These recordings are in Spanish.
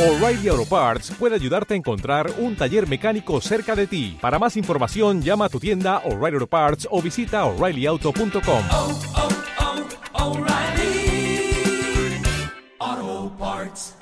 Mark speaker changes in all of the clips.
Speaker 1: O'Reilly Auto Parts puede ayudarte a encontrar un taller mecánico cerca de ti. Para más información, llama a tu tienda O'Reilly Auto Parts o visita oreillyauto.com.
Speaker 2: oh, oh, Parts.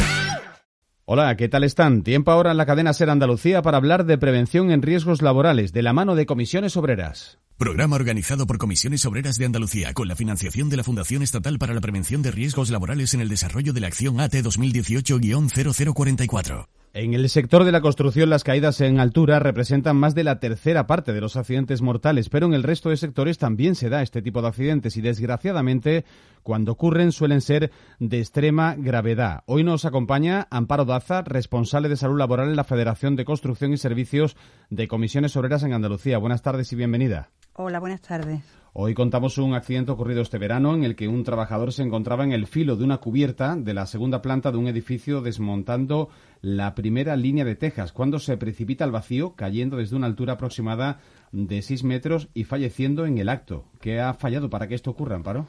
Speaker 3: Hola, ¿qué tal están? Tiempo ahora en la cadena Ser Andalucía para hablar de prevención en riesgos laborales de la mano de comisiones obreras.
Speaker 4: Programa organizado por Comisiones Obreras de Andalucía con la financiación de la Fundación Estatal para la Prevención de Riesgos Laborales en el desarrollo de la acción AT 2018-0044.
Speaker 3: En el sector de la construcción, las caídas en altura representan más de la tercera parte de los accidentes mortales, pero en el resto de sectores también se da este tipo de accidentes y, desgraciadamente, cuando ocurren suelen ser de extrema gravedad. Hoy nos acompaña Amparo Daza, responsable de salud laboral en la Federación de Construcción y Servicios de Comisiones Obreras en Andalucía. Buenas tardes y bienvenida.
Speaker 5: Hola, buenas tardes.
Speaker 3: Hoy contamos un accidente ocurrido este verano en el que un trabajador se encontraba en el filo de una cubierta de la segunda planta de un edificio desmontando la primera línea de tejas cuando se precipita al vacío cayendo desde una altura aproximada de 6 metros y falleciendo en el acto. ¿Qué ha fallado para que esto ocurra, Amparo?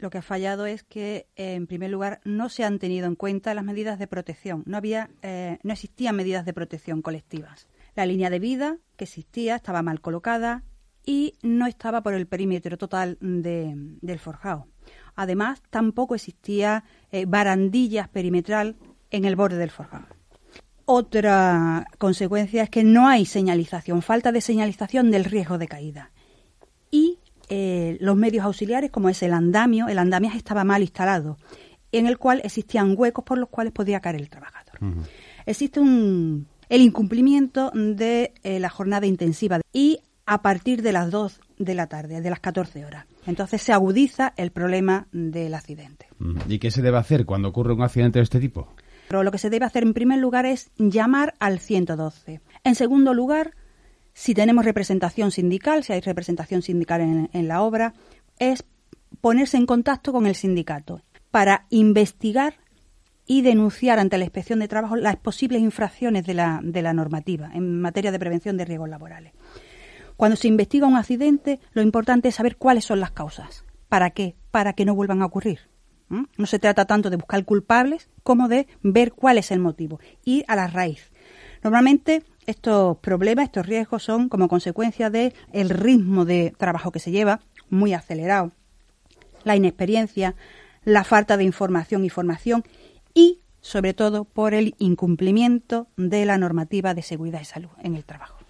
Speaker 5: Lo que ha fallado es que, eh, en primer lugar, no se han tenido en cuenta las medidas de protección. No había, eh, no existían medidas de protección colectivas. La línea de vida que existía estaba mal colocada y no estaba por el perímetro total de, del forjado. Además, tampoco existía eh, barandillas perimetral en el borde del forjado. Otra consecuencia es que no hay señalización, falta de señalización del riesgo de caída. Y eh, los medios auxiliares, como es el andamio, el andamiaje estaba mal instalado, en el cual existían huecos por los cuales podía caer el trabajador. Existe un, el incumplimiento de eh, la jornada intensiva y a partir de las 2 de la tarde, de las 14 horas. Entonces se agudiza el problema del accidente.
Speaker 3: ¿Y qué se debe hacer cuando ocurre un accidente de este tipo?
Speaker 5: Pero lo que se debe hacer en primer lugar es llamar al 112. En segundo lugar, si tenemos representación sindical, si hay representación sindical en, en la obra, es ponerse en contacto con el sindicato para investigar y denunciar ante la inspección de trabajo las posibles infracciones de la, de la normativa en materia de prevención de riesgos laborales. Cuando se investiga un accidente, lo importante es saber cuáles son las causas. ¿Para qué? Para que no vuelvan a ocurrir. No se trata tanto de buscar culpables como de ver cuál es el motivo, ir a la raíz. Normalmente estos problemas, estos riesgos son como consecuencia del el ritmo de trabajo que se lleva, muy acelerado, la inexperiencia, la falta de información y formación y, sobre todo, por el incumplimiento de la normativa de seguridad y salud en el trabajo.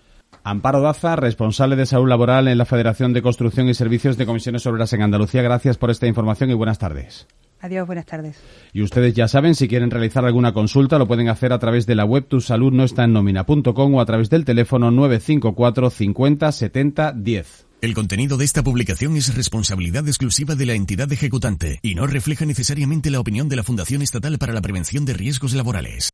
Speaker 3: Amparo Daza, responsable de salud laboral en la Federación de Construcción y Servicios de Comisiones Obreras en Andalucía. Gracias por esta información y buenas tardes.
Speaker 5: Adiós, buenas tardes.
Speaker 3: Y ustedes ya saben, si quieren realizar alguna consulta, lo pueden hacer a través de la web tusaludnoestaennomina.com o a través del teléfono 954 50 70 10.
Speaker 4: El contenido de esta publicación es responsabilidad exclusiva de la entidad ejecutante y no refleja necesariamente la opinión de la Fundación Estatal para la Prevención de Riesgos Laborales.